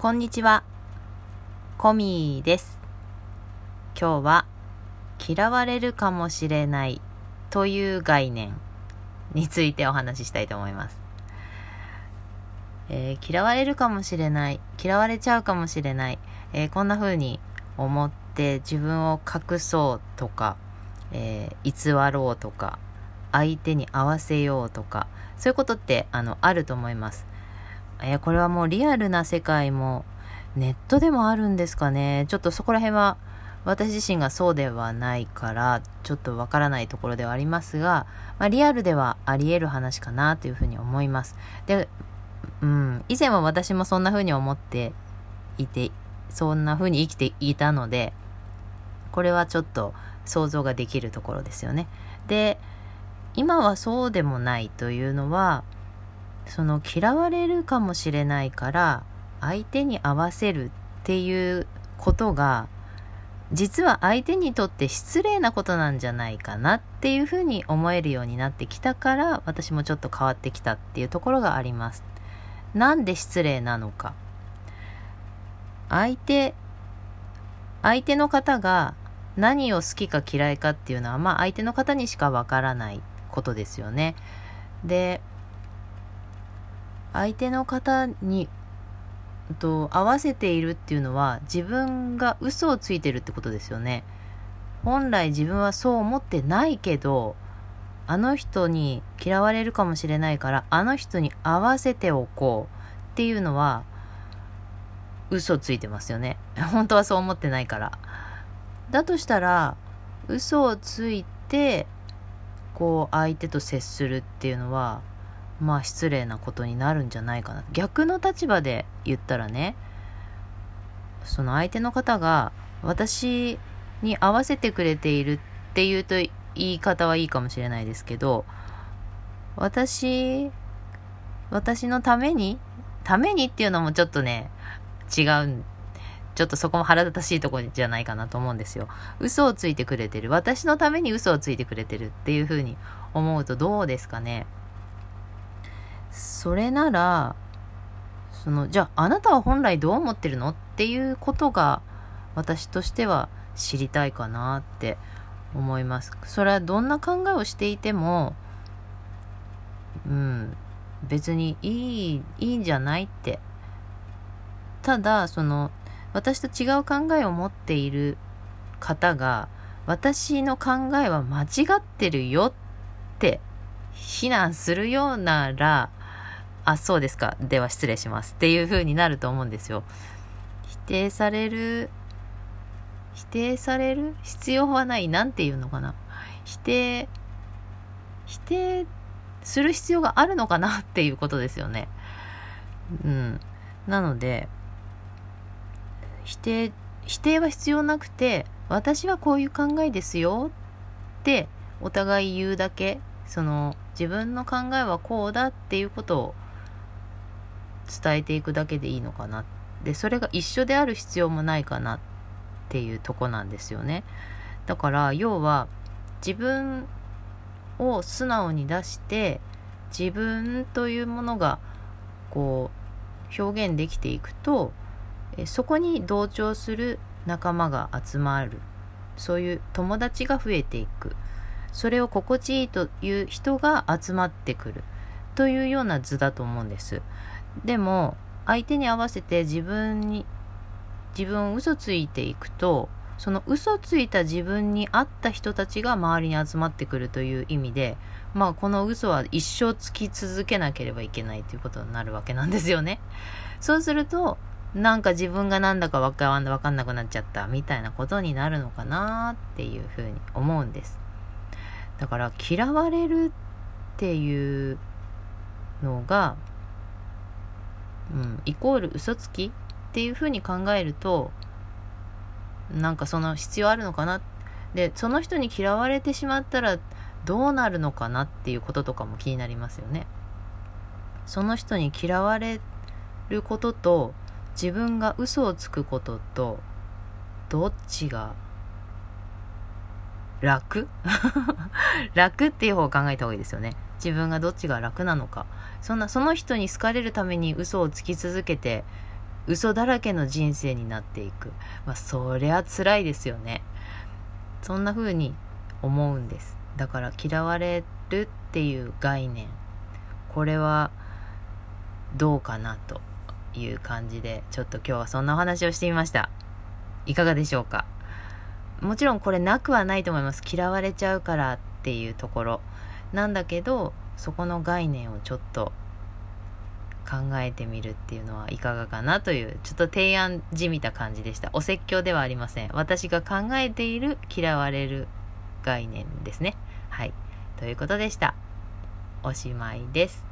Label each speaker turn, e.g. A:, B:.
A: こんにちは。コミーです。今日は嫌われるかもしれないという概念についてお話ししたいと思います。えー、嫌われるかもしれない、嫌われちゃうかもしれない、えー、こんな風に思って自分を隠そうとか、えー、偽ろうとか、相手に合わせようとか、そういうことってあのあると思います。えー、これはもうリアルな世界もネットでもあるんですかね。ちょっとそこら辺は私自身がそうではないからちょっとわからないところではありますが、まあ、リアルではあり得る話かなというふうに思います。で、うん、以前は私もそんなふうに思っていて、そんなふうに生きていたので、これはちょっと想像ができるところですよね。で、今はそうでもないというのは、その嫌われるかもしれないから相手に合わせるっていうことが実は相手にとって失礼なことなんじゃないかなっていうふうに思えるようになってきたから私もちょっと変わってきたっていうところがあります。なんで失礼なのか。相手、相手の方が何を好きか嫌いかっていうのはまあ相手の方にしかわからないことですよね。で、相手の方にと合わせているっていうのは自分が嘘をついてるってことですよね。本来自分はそう思ってないけどあの人に嫌われるかもしれないからあの人に合わせておこうっていうのは嘘ついてますよね。本当はそう思ってないから。だとしたら嘘をついてこう相手と接するっていうのはまあ失礼なことになるんじゃないかな逆の立場で言ったらねその相手の方が私に合わせてくれているっていうと言い方はいいかもしれないですけど私私のためにためにっていうのもちょっとね違うちょっとそこも腹立たしいとこじゃないかなと思うんですよ。嘘をついてくれてる。私のために嘘をついてくれてるっていうふうに思うとどうですかね？それなら、その、じゃああなたは本来どう思ってるのっていうことが私としては知りたいかなって思います。それはどんな考えをしていても、うん、別にいい、いいんじゃないって。ただ、その、私と違う考えを持っている方が、私の考えは間違ってるよって非難するようなら、あ、そうですか。では失礼します。っていう風になると思うんですよ。否定される、否定される？必要はない。なんていうのかな。否定、否定する必要があるのかなっていうことですよね。うん。なので、否定、否定は必要なくて、私はこういう考えですよってお互い言うだけ、その自分の考えはこうだっていうことを伝えていくだけでいいのかなでそれが一緒である必要もないかなっていうとこなんですよね。だから要は自分を素直に出して自分というものがこう表現できていくとそこに同調する仲間が集まる。そういう友達が増えていく。それを心地いいという人が集まってくる。というような図だと思うんです。でも相手に合わせて自分に自分を嘘ついていくとその嘘ついた自分に合った人たちが周りに集まってくるという意味でまあこの嘘は一生つき続けなければいけないということになるわけなんですよね。そうするとなんか自分がなんだかわかわかんなくなっちゃったみたいなことになるのかなっていうふうに思うんです。だから嫌われるっていうのがうん、イコール嘘つきっていうふうに考えるとなんかその必要あるのかな？でその人に嫌われてしまったらどうなるのかなっていうこととかも気になりますよね。その人に嫌われることと自分が嘘をつくこととどっちが楽？楽っていう方を考えた方がいいですよね。自分がどっちが楽なのか。そんな、その人に好かれるために嘘をつき続けて、嘘だらけの人生になっていく。まあ、そりゃ辛いですよね。そんな風に思うんです。だから嫌われるっていう概念。これはどうかなという感じで、ちょっと今日はそんなお話をしてみました。いかがでしょうか？もちろんこれなくはないと思います。嫌われちゃうからっていうところ。なんだけど、そこの概念をちょっと考えてみるっていうのはいかがかなという、ちょっと提案じみた感じでした。お説教ではありません。私が考えている嫌われる概念ですね。はい。ということでした。おしまいです。